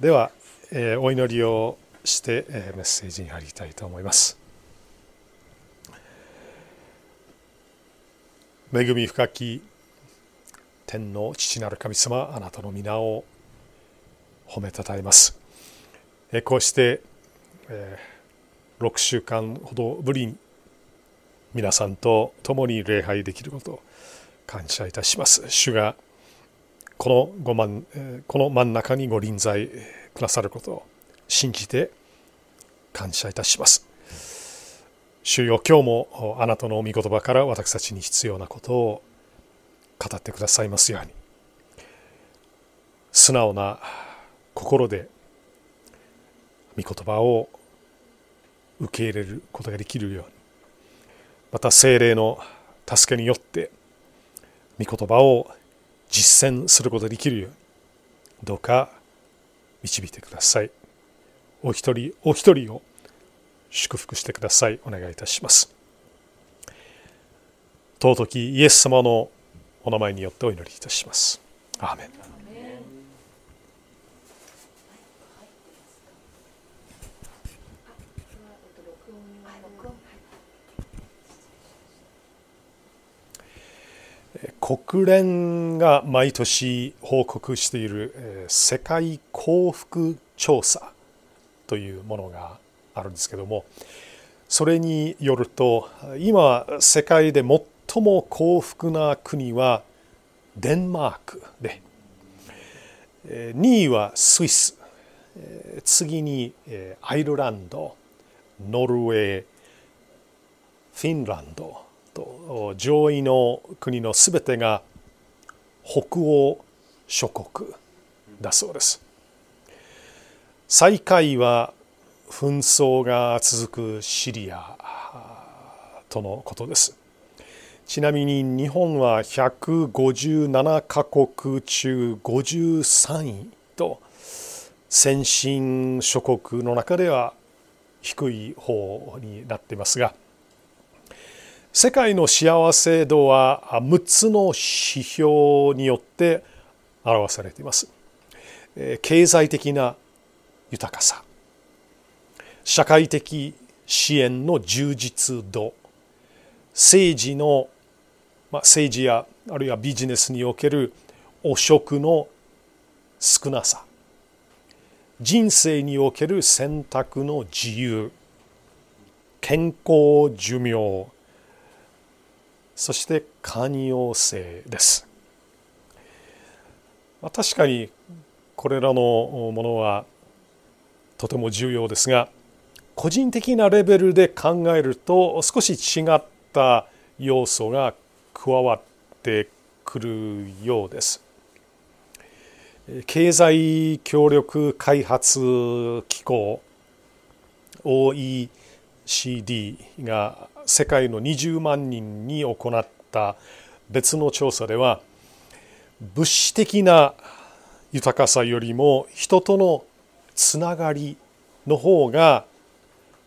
では、えー、お祈りをして、えー、メッセージに入りたいと思います。恵み深き天の父なる神様あなたの皆を褒めたたえます、えー、こうして、えー、6週間ほどぶりに皆さんと共に礼拝できることを感謝いたします。主がこのご万この真ん中にご臨在くださることを信じて感謝いたします。主よ今日もあなたの御言葉から私たちに必要なことを語ってくださいますように素直な心で御言葉を受け入れることができるようにまた精霊の助けによって御言葉を実践することができるようにどうか導いてください。お一人お一人を祝福してください。お願いいたします。尊きイエス様のお名前によってお祈りいたします。アーメン。国連が毎年報告している世界幸福調査というものがあるんですけどもそれによると今世界で最も幸福な国はデンマークで2位はスイス次にアイルランドノルウェーフィンランドと上位の国のすべてが北欧諸国だそうです。最下位は紛争が続くシリアとのことです。ちなみに日本は157カ国中53位と先進諸国の中では低い方になっていますが世界の幸せ度は6つの指標によって表されています。経済的な豊かさ。社会的支援の充実度。政治の、まあ、政治やあるいはビジネスにおける汚職の少なさ。人生における選択の自由。健康寿命。そして寛容性です。確かにこれらのものはとても重要ですが個人的なレベルで考えると少し違った要素が加わってくるようです。経済協力開発機構 OECD が世界の20万人に行った別の調査では物資的な豊かさよりも人とのつながりの方が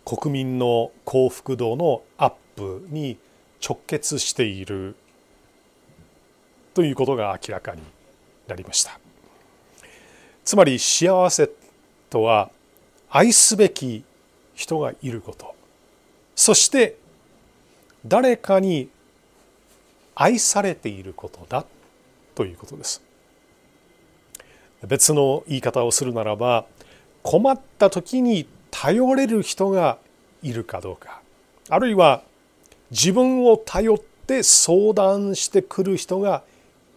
国民の幸福度のアップに直結しているということが明らかになりました。つまり幸せとは愛すべき人がいること。そして誰かに愛されていることだということです。別の言い方をするならば困った時に頼れる人がいるかどうか。あるいは自分を頼って相談してくる人が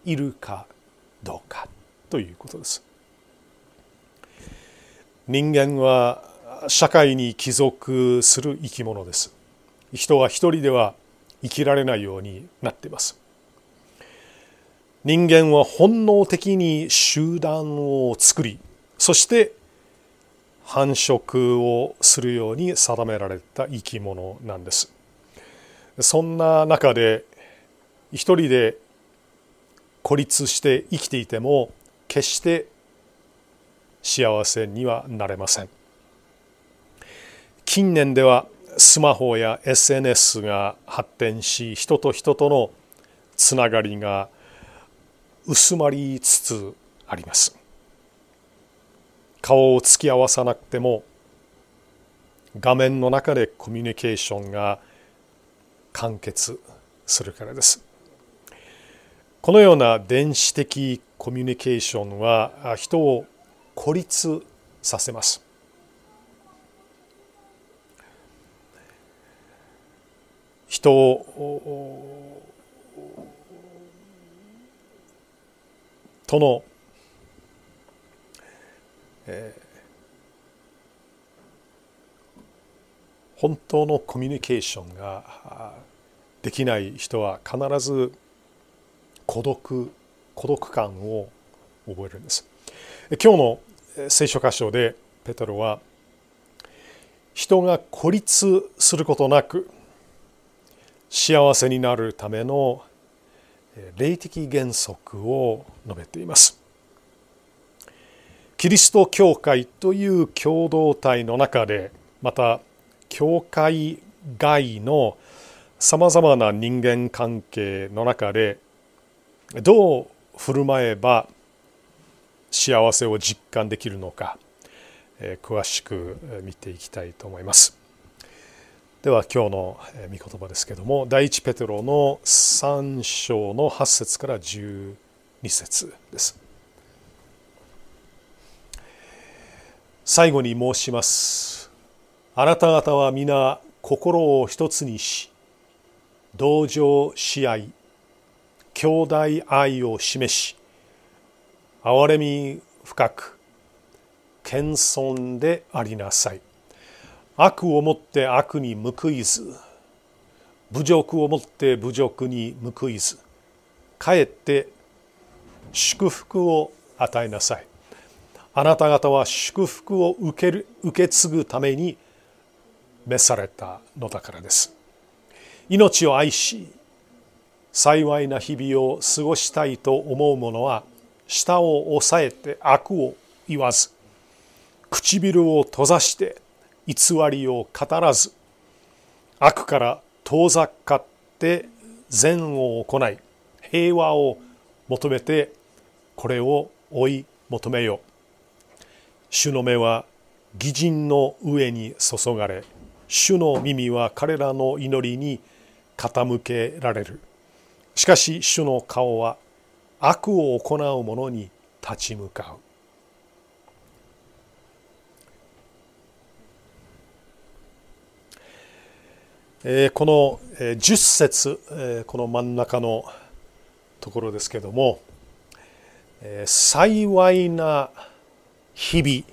いるかどうかということです。人間は社会に帰属する生き物です。人は一人では生きられないようになっています。人間は本能的に集団を作りそして繁殖をするように定められた生き物なんです。そんな中で一人で孤立して生きていても決して幸せにはなれません。近年ではスマホや SNS が発展し人と人とのつながりが薄まりつつあります顔を突き合わさなくても画面の中でコミュニケーションが完結するからです。このような電子的コミュニケーションは人を孤立させます。人をとの、えー、本当のコミュニケーションができない人は必ず孤独孤独感を覚えるんです。今日の聖書箇所でペトロは人が孤立することなく幸せになるための霊的原則を述べています。キリスト教会という共同体の中でまた教会外のさまざまな人間関係の中でどう振る舞えば幸せを実感できるのか詳しく見ていきたいと思います。では今日の御言葉ですけども第一ペテロの3章の8節から12節です。最後に申します。あなた方は皆心を一つにし同情し合い兄弟愛を示し憐れみ深く謙遜でありなさい。悪をもって悪に報いず。侮辱をもって侮辱に報いず。かえって祝福を与えなさい。あなた方は祝福を受ける受け継ぐために召されたのだからです。命を愛し幸いな日々を過ごしたいと思う者は舌を押さえて悪を言わず唇を閉ざして偽りを語らず悪から遠ざかって善を行い平和を求めてこれを追い求めよ主の目は義人の上に注がれ主の耳は彼らの祈りに傾けられる。しかし主の顔は悪を行う者に立ち向かう。えこの10節、えこの真ん中のところですけども、え幸いな日々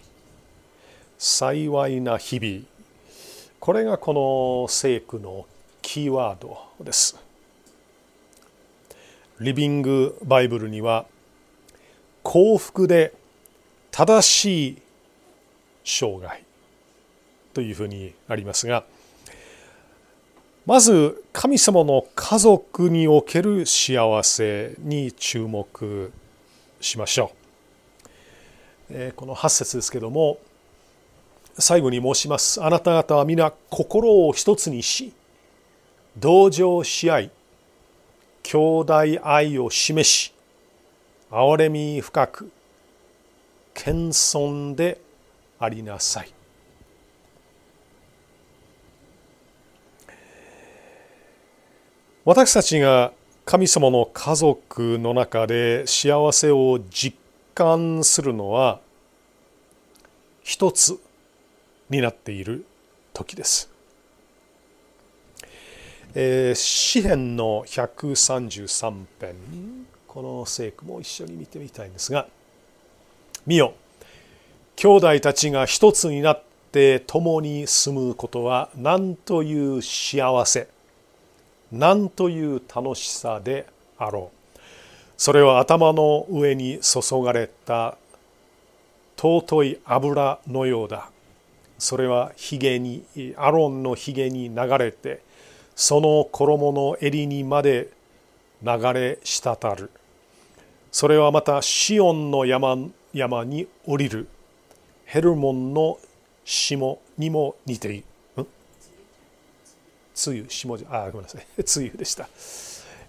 幸いな日々これがこの聖句のキーワードです。リビングバイブルには幸福で正しい生涯というふうにありますがまず神様の家族における幸せに注目しましょう。この8節ですけども最後に申します。あなた方は皆心を一つにし同情し合い兄弟愛を示し憐れみ深く謙遜でありなさい。私たちが神様の家族の中で幸せを実感するのは一つになっている時です。えー、詩篇の133編。この聖句も一緒に見てみたいんですが「見よ。兄弟たちが一つになって共に住むことは何という幸せ」何という楽しさであろう。それは頭の上に注がれた尊い油のようだ。それはひげにアロンのひげに流れてその衣の襟にまで流れ滴る。それはまたシオンの山山に降りる。ヘルモンの霜にも似ている。つゆ下あごめんなさい。つゆでした、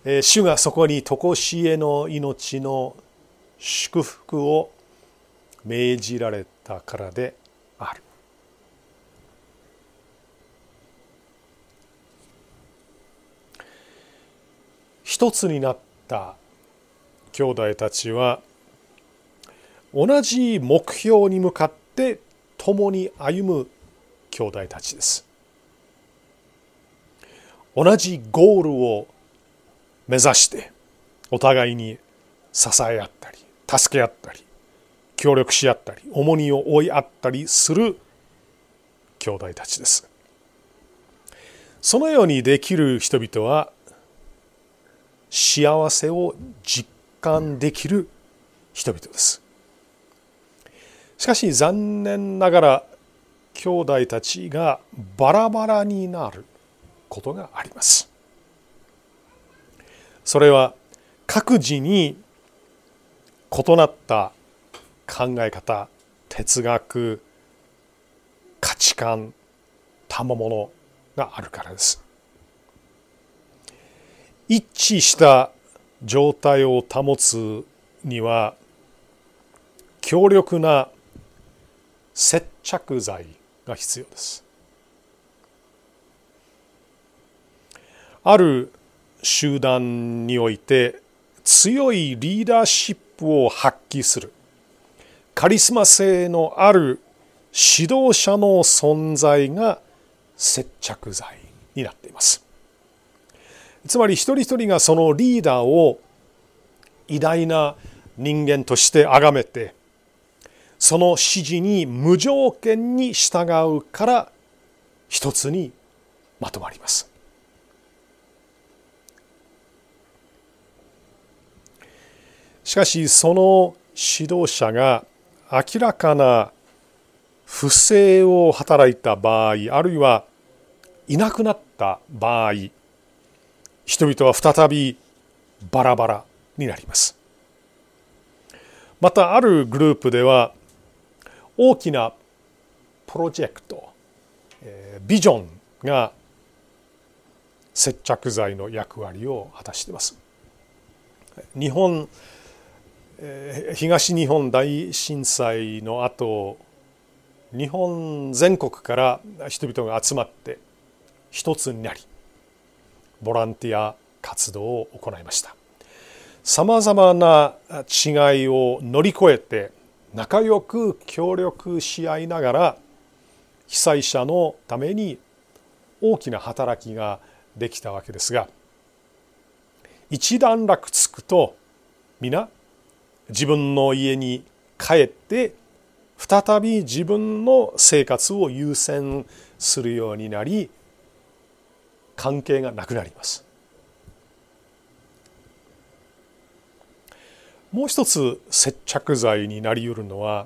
えー、主がそこに常しえの命の祝福を命じられたからである。一つになった兄弟たちは同じ目標に向かって共に歩む兄弟たちです。同じゴールを目指してお互いに支え合ったり助け合ったり協力し合ったり重荷を負い合ったりする兄弟たちです。そのようにできる人々は幸せを実感できる人々です。しかし残念ながら兄弟たちがバラバラになる。ことがあります。それは各自に異なった考え方哲学価値観賜物があるからです。一致した状態を保つには強力な接着剤が必要です。ある集団において強いリーダーシップを発揮する。カリスマ性のある指導者の存在が接着剤になっています。つまり一人一人がそのリーダーを偉大な人間として崇めてその指示に無条件に従うから一つにまとまります。しかしその指導者が明らかな不正を働いた場合あるいはいなくなった場合人々は再びバラバラになります。またあるグループでは大きなプロジェクトビジョンが接着剤の役割を果たしています。日本東日本大震災の後日本全国から人々が集まって一つになりボランティア活動を行いました。さまざまな違いを乗り越えて仲良く協力し合いながら被災者のために大きな働きができたわけですが一段落つくと皆自分の家に帰って再び自分の生活を優先するようになり関係がなくなります。もう一つ接着剤になりうるのは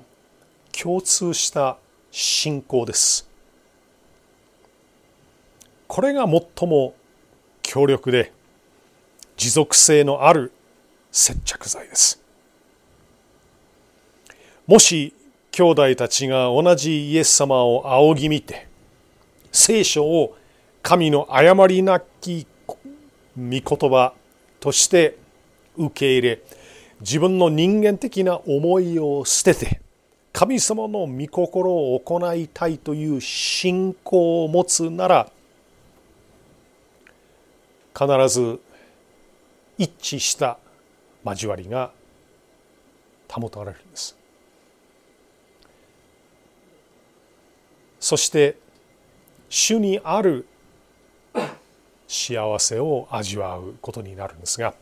共通した信仰です。これが最も強力で持続性のある接着剤です。もし兄弟たちが同じイエス様を仰ぎ見て聖書を神の誤りなき御言葉として受け入れ自分の人間的な思いを捨てて神様の御心を行いたいという信仰を持つなら必ず一致した交わりが保たれるんです。そして主にある幸せを味わうことになるんですが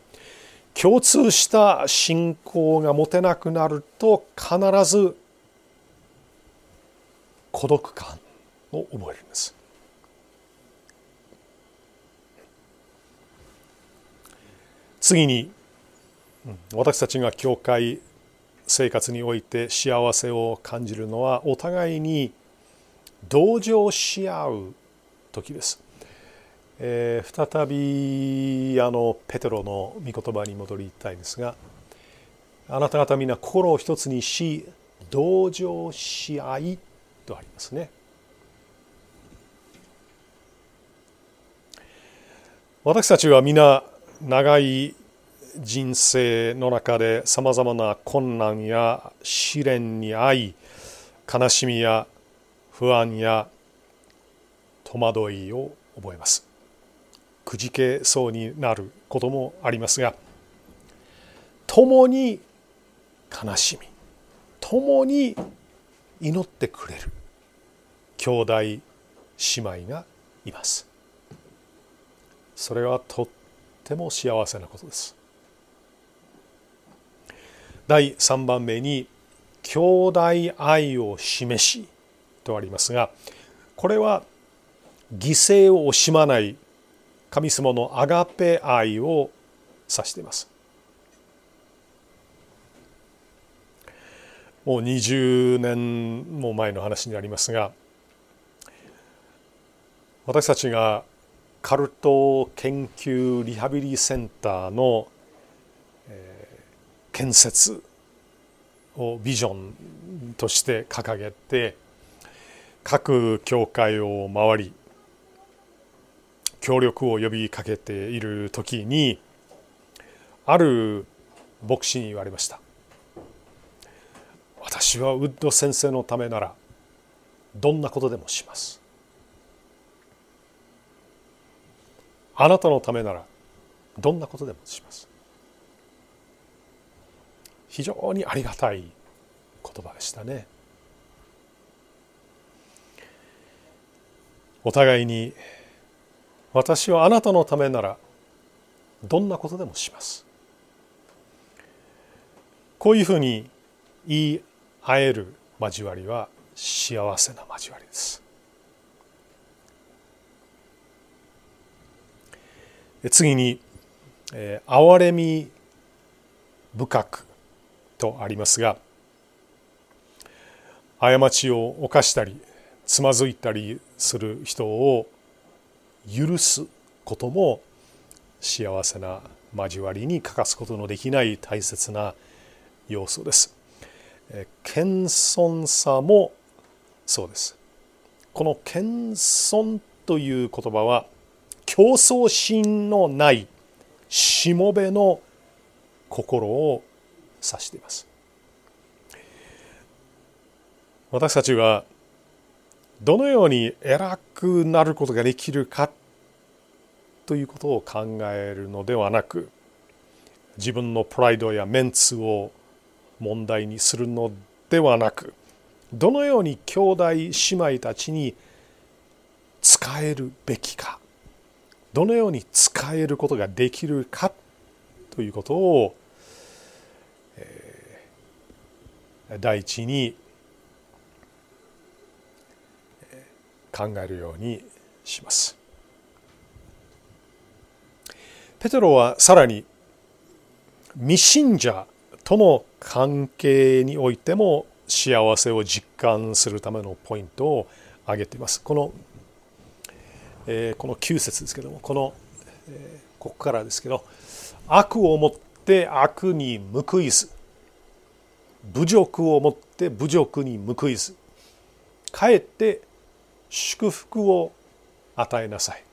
共通した信仰が持てなくなると必ず孤独感を覚えるんです。次に私たちが教会生活において幸せを感じるのはお互いに同情し合う時です。えー、再びあのペテロの御言葉に戻りたいんですがあなた方みんな心を一つにし同情し合いとありますね。私たちは皆長い人生の中でさまざまな困難や試練に遭い悲しみや不安や戸惑いを覚えます。くじけそうになることもありますが共に悲しみ共に祈ってくれる兄弟姉妹がいます。それはとっても幸せなことです。第3番目に兄弟愛を示しとありますがこれは犠牲を惜しまない神様のアガペ愛を指しています。もう20年も前の話になりますが私たちがカルト研究リハビリセンターの建設をビジョンとして掲げて各教会を回り協力を呼びかけている時にある牧師に言われました。私はウッド先生のためならどんなことでもします。あなたのためならどんなことでもします。非常にありがたい言葉でしたね。お互いに私はあなたのためならどんなことでもします。こういうふうに言い合える交わりは幸せな交わりです。次に「憐れみ深く」とありますが過ちを犯したりつまずいたりする人を許すことも幸せな交わりに欠かすことのできない大切な要素です。謙遜さもそうです。この謙遜という言葉は競争心のないしもべの心を指しています。私たちはどのように偉くなることができるかということを考えるのではなく自分のプライドやメンツを問題にするのではなくどのように兄弟姉妹たちに使えるべきかどのように使えることができるかということを、えー、第一に考えるようにします。ペテロはさらに未信者との関係においても幸せを実感するためのポイントを挙げています。このえー、この9節ですけどもこの、えー、ここからですけど悪をもって悪に報いず侮辱をもって侮辱に報いずかえって祝福を与えなさい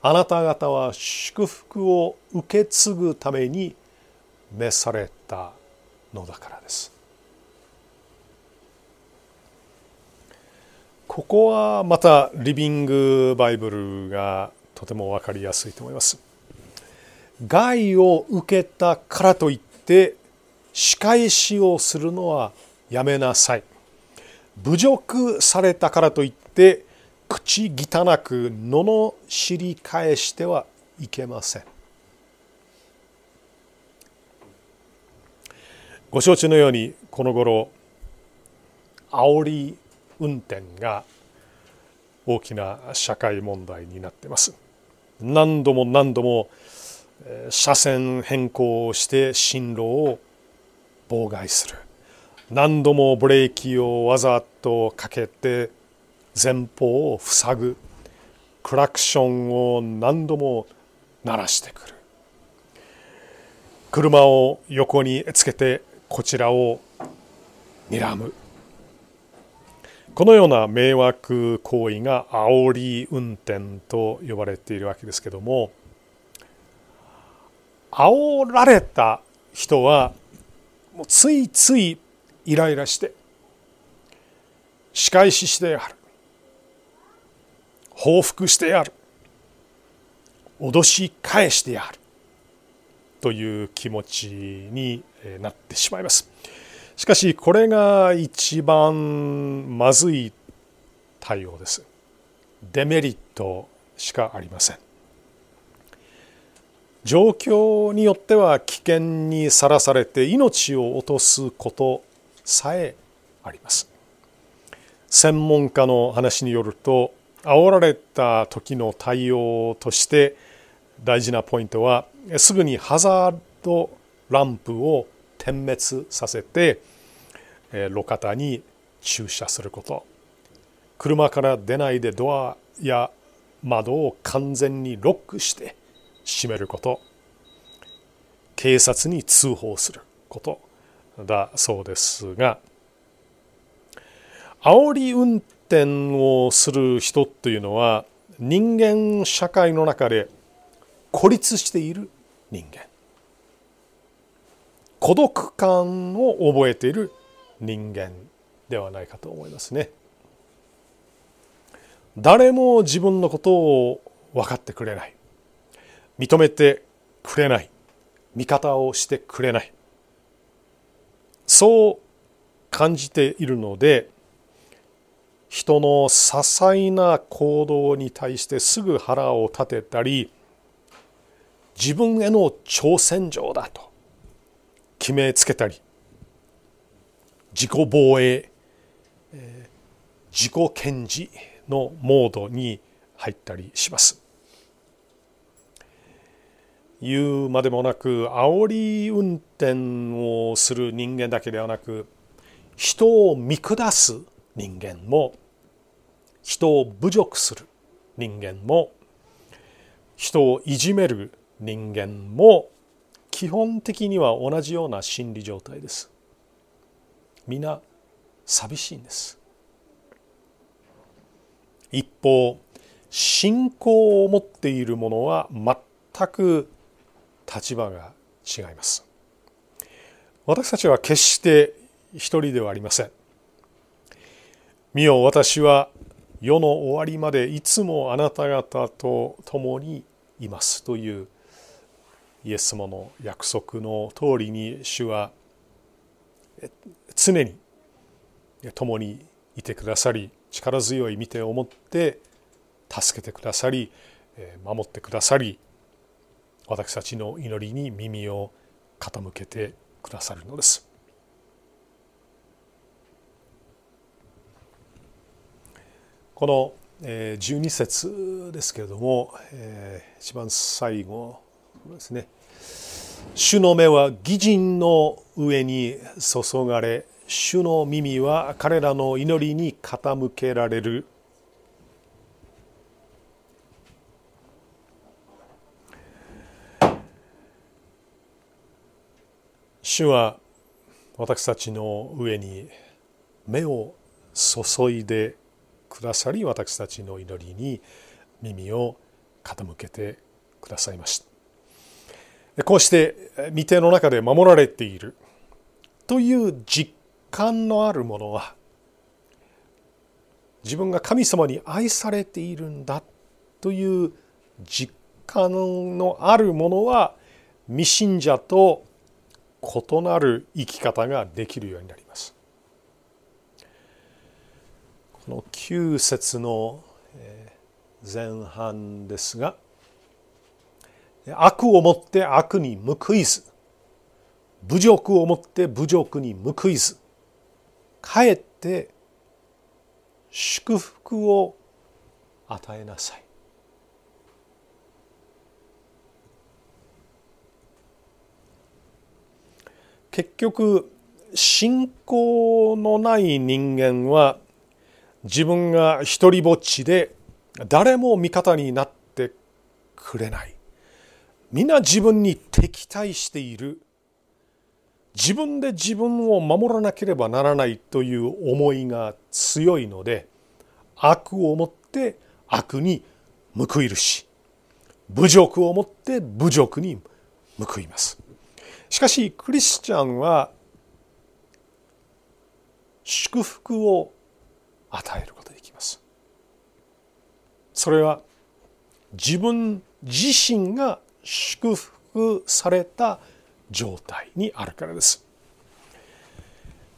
あなた方は祝福を受け継ぐために召されたのだからですここはまたリビングバイブルがとても分かりやすいと思います。害を受けたからといって仕返しをするのはやめなさい。侮辱されたからといってて口汚く罵り返してはいけません。ご承知のようにこの頃煽り運転が大きな社会問題になっています。何度も何度も車線変更をして進路を妨害する何度もブレーキをわざとかけて前方を塞ぐクラクションを何度も鳴らしてくる。車を横につけてこちらを睨む。このような迷惑行為が煽り運転と呼ばれているわけですけども煽られた人はもうついついイライラして仕返ししてやる。報復してやる。脅し返してやる。という気持ちになってしまいます。しかしこれが一番まずい対応です。デメリットしかありません。状況によっては危険にさらされて命を落とすことさえあります。専門家の話によると煽られた時の対応として大事なポイントはすぐにハザードランプを点滅させて路肩に駐車すること。車から出ないでドアや窓を完全にロックして閉めること。警察に通報することだそうですが煽り運転をする人というのは人間社会の中で孤立している人間。孤独感を覚えている人間ではないかと思いますね。誰も自分のことを分かってくれない。認めてくれない。味方をしてくれない。そう感じているので人の些細な行動に対してすぐ腹を立てたり自分への挑戦状だと決めつけたり自己防衛自己顕示のモードに入ったりします。言うまでもなく煽り運転をする人間だけではなく人を見下す人間も人を侮辱する人間も人をいじめる人間も基本的には同じような心理状態です。皆寂しいんです。一方信仰を持っている者は全く立場が違います私たちは決して一人ではありません見よ私は世の終わりまでいつもあなた方と共にいますというイエス様の約束の通りに主は常に共にいてくださり力強い見てを持って助けてくださり守ってくださり私たちの祈りに耳を傾けてくださるのです。この12節ですけれども一番最後ですね「主の目は義人の上に注がれ主の耳は彼らの祈りに傾けられる。主は私たちの上に目を注いでくださり私たちの祈りに耳を傾けてくださいましたこうして御手の中で守られているという実感のあるものは自分が神様に愛されているんだという実感のあるものは未信者と異なる生き方ができるようになります。この9節の前半ですが悪をもって悪に報いず侮辱をもって侮辱に報いずかえって祝福を与えなさい。結局信仰のない人間は自分が一りぼっちで誰も味方になってくれない。皆自分に敵対している。自分で自分を守らなければならないという思いが強いので悪をもって悪に報いるし侮辱をもって侮辱に報います。しかしクリスチャンは祝福を与えることができます。それは自分自身が祝福された状態にあるからです。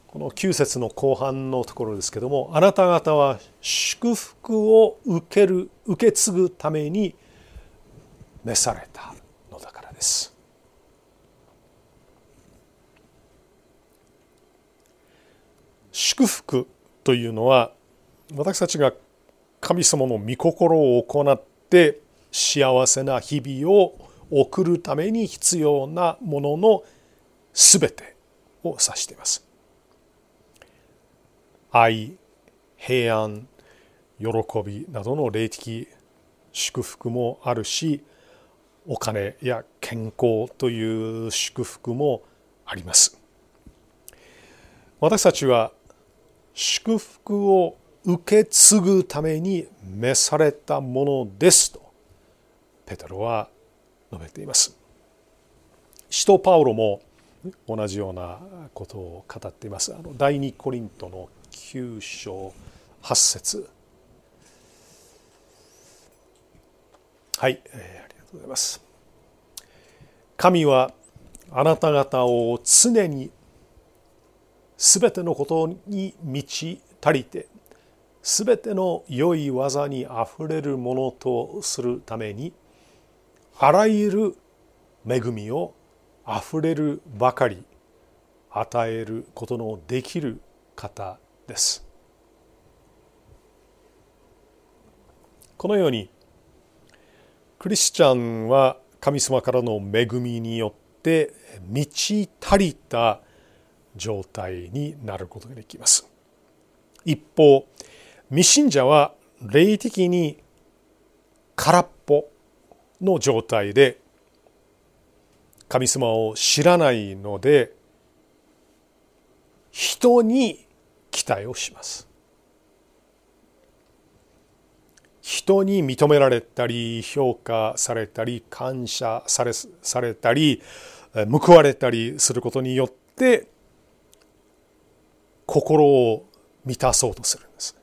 この9節の後半のところですけどもあなた方は祝福を受ける受け継ぐために召されたのだからです。祝福というのは私たちが神様の御心を行って幸せな日々を送るために必要なもののすべてを指しています。愛、平安、喜びなどの霊的祝福もあるしお金や健康という祝福もあります。私たちは祝福を受け継ぐために召されたものですとペテロは述べています。使徒パウロも同じようなことを語っています。あの第二コリントの9章8節はい、えー、ありがとうございます。神はあなた方を常にすべてのことに満ち足りてすべての良い技にあふれるものとするためにあらゆる恵みをあふれるばかり与えることのできる方です。このようにクリスチャンは神様からの恵みによって満ち足りた状態になることができます。一方未信者は霊的に空っぽの状態で神様を知らないので人に期待をします。人に認められたり評価されたり感謝されされたり報われたりすることによって心を満たそうとするんです。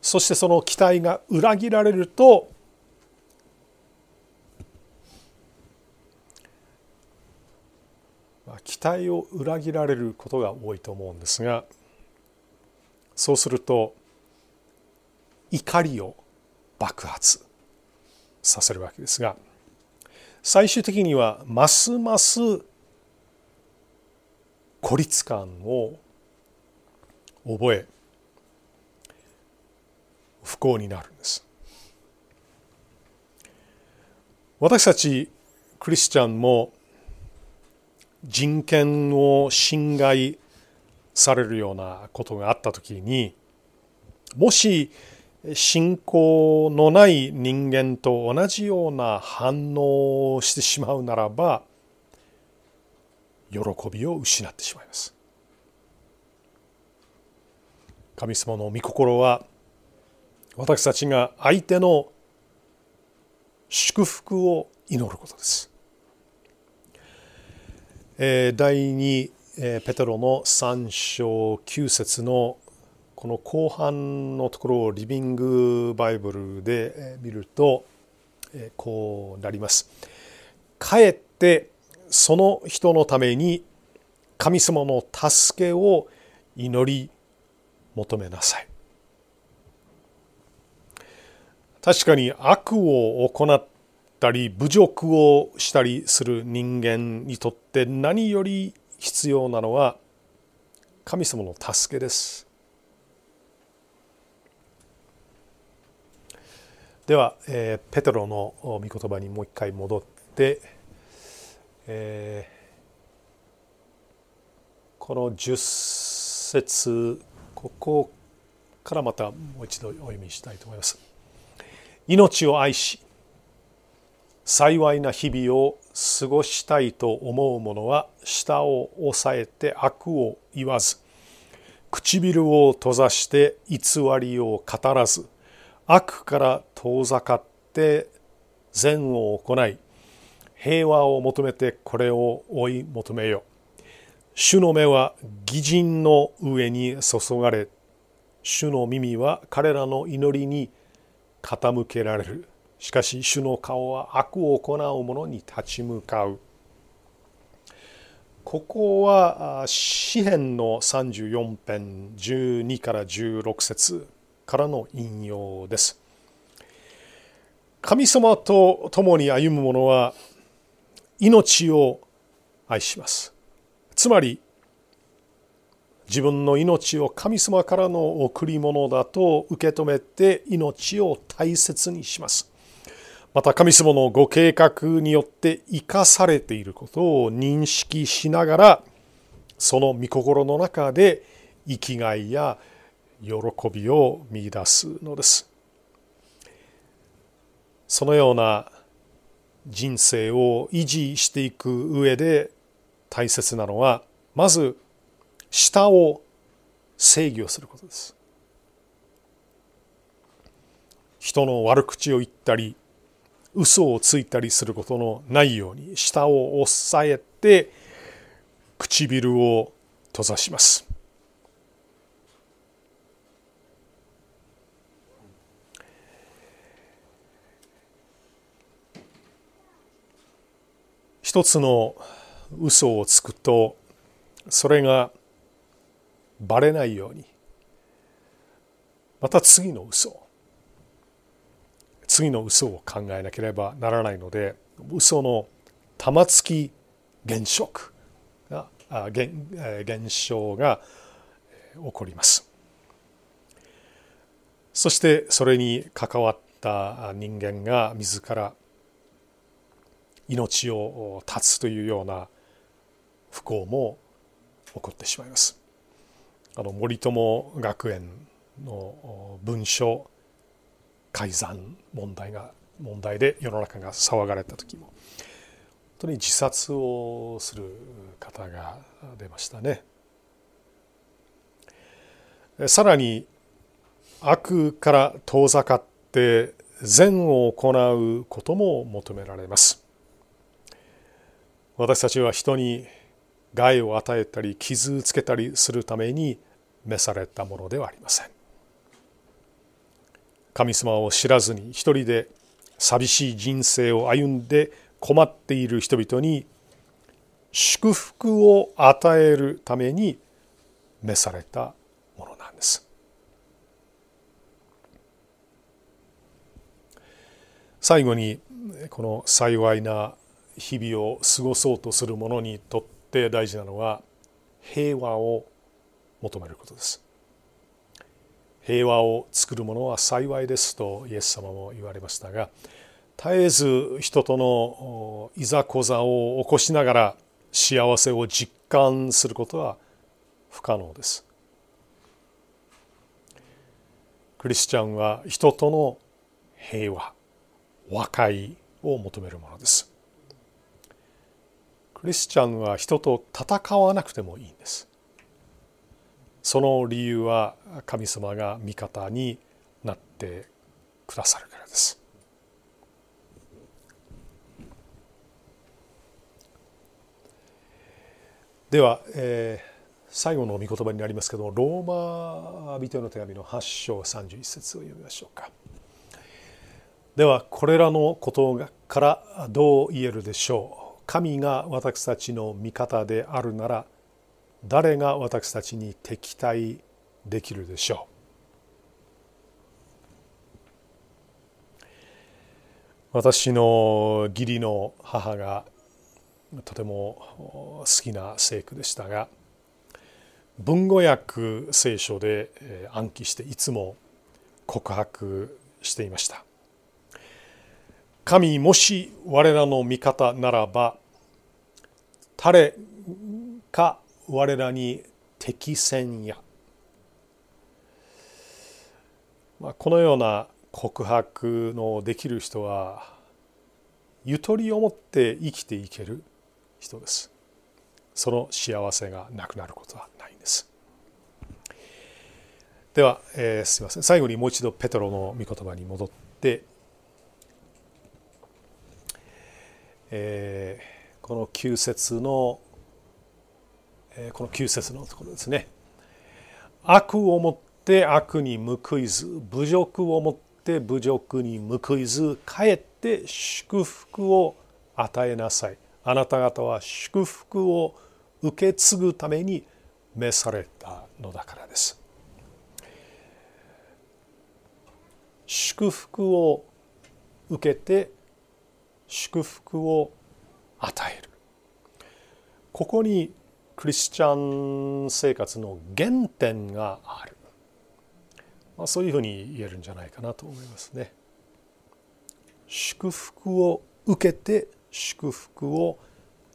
そしてその期待が裏切られると期待を裏切られることが多いと思うんですがそうすると怒りを爆発させるわけですが最終的にはますます孤立感を覚え不幸になるんです。私たちクリスチャンも人権を侵害されるようなことがあった時にもし信仰のない人間と同じような反応をしてしまうならば喜びを失ってしまいます。神様の御心は私たちが相手の祝福を祈ることです。第2ペテロの3章9節のこの後半のところをリビングバイブルで見るとこうなります。かえってその人のために神様の助けを祈り求めなさい。確かに悪を行ったり侮辱をしたりする人間にとって何より必要なのは神様の助けです。では、えー、ペテロの御言葉にもう一回戻って、えー、この10節ここからまたもう一度お読みしたいと思います。命を愛し幸いな日々を過ごしたいと思う者は舌を押さえて悪を言わず唇を閉ざして偽りを語らず悪から遠ざかって善を行い平和を求めてこれを追い求めよ。主の目は義人の上に注がれ、主の耳は彼らの祈りに傾けられる。しかし主の顔は悪を行う者に立ち向かう。ここは詩篇の34編12から16節からの引用です。神様と共に歩む者は命を愛します。つまり自分の命を神様からの贈り物だと受け止めて命を大切にします。また神様のご計画によって生かされていることを認識しながらその御心の中で生きがいや喜びを見出すのです。そのような人生を維持していく上で大切なのはまず舌を制御することです。人の悪口を言ったり嘘をついたりすることのないように舌を押さえて唇を閉ざします。一つの嘘をつくとそれがバレないように。また次の嘘。次の嘘を考えなければならないので嘘の玉突き現象が現現象が起こります。そしてそれに関わった人間が自ら命を絶つというような不幸も起こってしまいます。あの森友学園の文書改ざん問題が問題で世の中が騒がれた時も本当に自殺をする方が出ましたね。さらに悪から遠ざかって善を行うことも求められます。私たちは人に害を与えたり傷つけたりするために召されたものではありません。神様を知らずに一人で寂しい人生を歩んで困っている人々に祝福を与えるために召されたものなんです。最後にこの幸いな日々を過ごそうとする者にとって大事なのは平和を求めることです。平和を作る者は幸いですとイエス様も言われましたが絶えず人とのいざこざを起こしながら幸せを実感することは不可能です。クリスチャンは人との平和和解を求めるものです。クリスチャンは人と戦わなくてもいいんです。その理由は神様が味方になってくださるからです。では、えー、最後の御言葉になりますけどもローマ人への手紙の8章31節を読みましょうか。ではこれらのことからどう言えるでしょう神が私たちの味方であるなら誰が私たちに敵対できるでしょう？私の義理の母がとても好きな聖句でしたが文語訳聖書で暗記していつも告白していました。神もし我らの味方ならば誰か我らに敵戦や、まあ、このような告白のできる人はゆとりを持って生きていける人です。その幸せがなくなることはないんです。では、えー、すみません。最後にもう一度ペトロの御言葉に戻ってえー、この9節の、この9節のところですね。悪をもって悪に報いず侮辱をもって侮辱に報いずかえって祝福を与えなさい。あなた方は祝福を受け継ぐために召されたのだからです。祝福を受けて祝福を与える。ここにクリスチャン生活の原点がある、まあ、そういうふうに言えるんじゃないかなと思いますね。祝福を受けて祝福を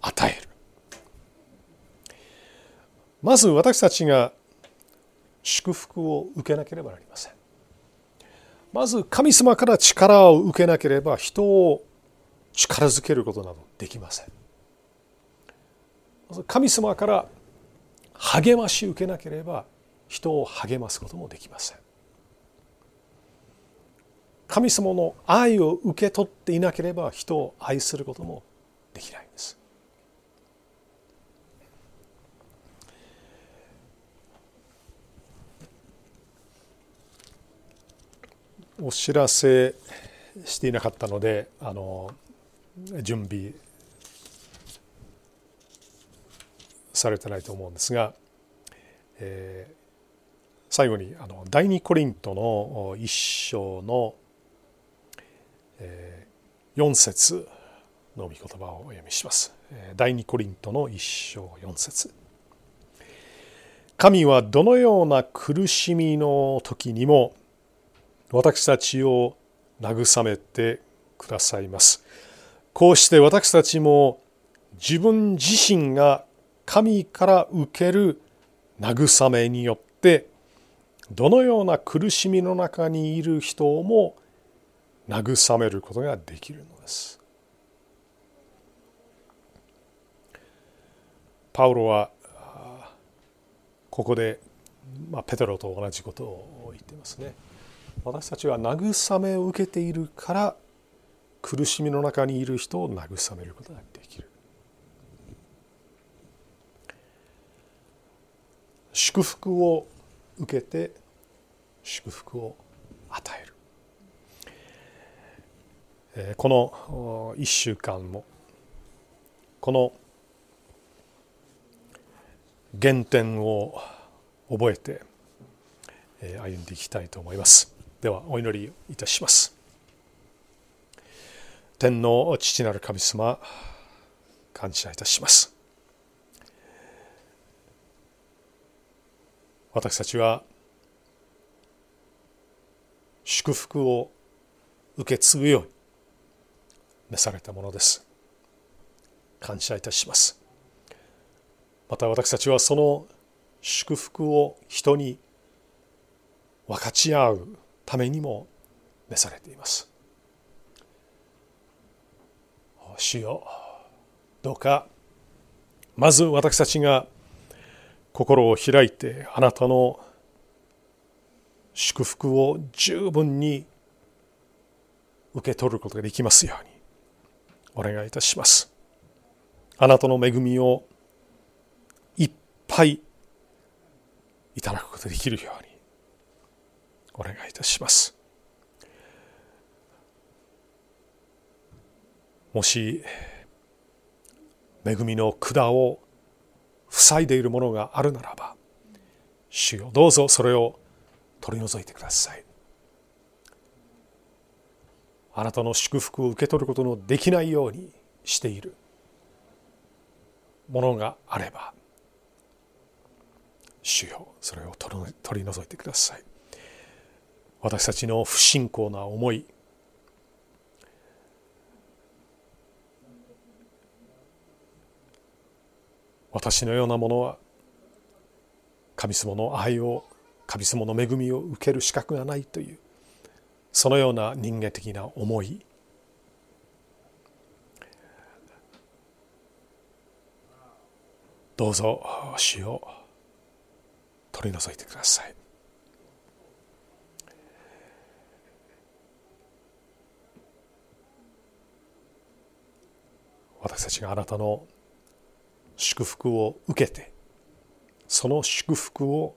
与える。まず私たちが祝福を受けなければなりません。まず神様から力を受けなければ人を力づけることなどできません。神様から励まし受けなければ人を励ますこともできません。神様の愛を受け取っていなければ人を愛することもできないんです。お知らせしていなかったのであの準備されてないと思うんですが、えー、最後にあの第二コリントの一章の、えー、4節の御言葉をお読みします。第二コリントの一章4節神はどのような苦しみの時にも私たちを慰めてくださいます。こうして私たちも自分自身が神から受ける慰めによってどのような苦しみの中にいる人も慰めることができるのです。パウロはここで、まあ、ペテロと同じことを言っていますね。私たちは慰めを受けているから苦しみの中にいる人を慰めることができる祝福を受けて祝福を与えるこの1週間もこの原点を覚えて歩んでいきたいと思います。ではお祈りいたします。天の父なる神様感謝いたします私たちは祝福を受け継ぐように召されたものです。感謝いたします。また私たちはその祝福を人に分かち合うためにも召されています。主よ。どうかまず私たちが心を開いてあなたの祝福を十分に受け取ることができますようにお願いいたします。あなたの恵みをいっぱいいただくことができるように。お願いいたします。もし恵みの管を塞いでいるものがあるならば主よどうぞそれを取り除いてください。あなたの祝福を受け取ることのできないようにしているものがあれば主よそれを取り除いてください。私たちの不信仰な思い私のようなものは神様の愛を神様の恵みを受ける資格がないというそのような人間的な思い。どうぞ主を取り除いてください。私たちがあなたの祝福を受けてその祝福を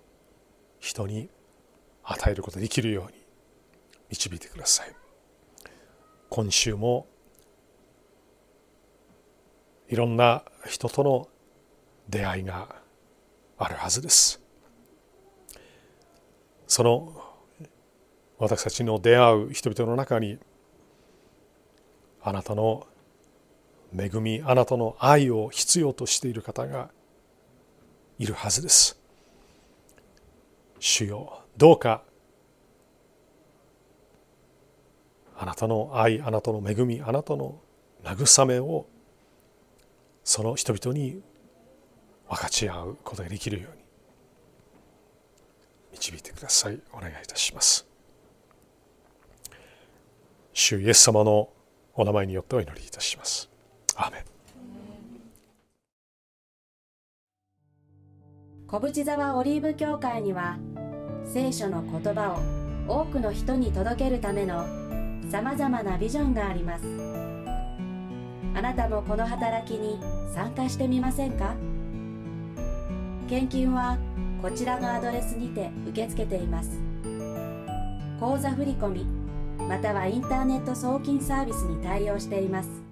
人に与えることができるように導いてください。今週もいろんな人との出会いがあるはずです。その私たちの出会う人々の中にあなたの恵みあなたの愛を必要としている方がいるはずです。主よどうかあなたの愛あなたの恵みあなたの慰めをその人々に分かち合うことができるように導いてください。お願いいたします。主イエス様のお名前によってお祈りいたします。ア小淵沢オリーブ教会には聖書の言葉を多くの人に届けるためのさまざまなビジョンがあります。あなたもこの働きに参加してみませんか？献金はこちらのアドレスにて受け付けています。口座振込またはインターネット送金サービスに対応しています。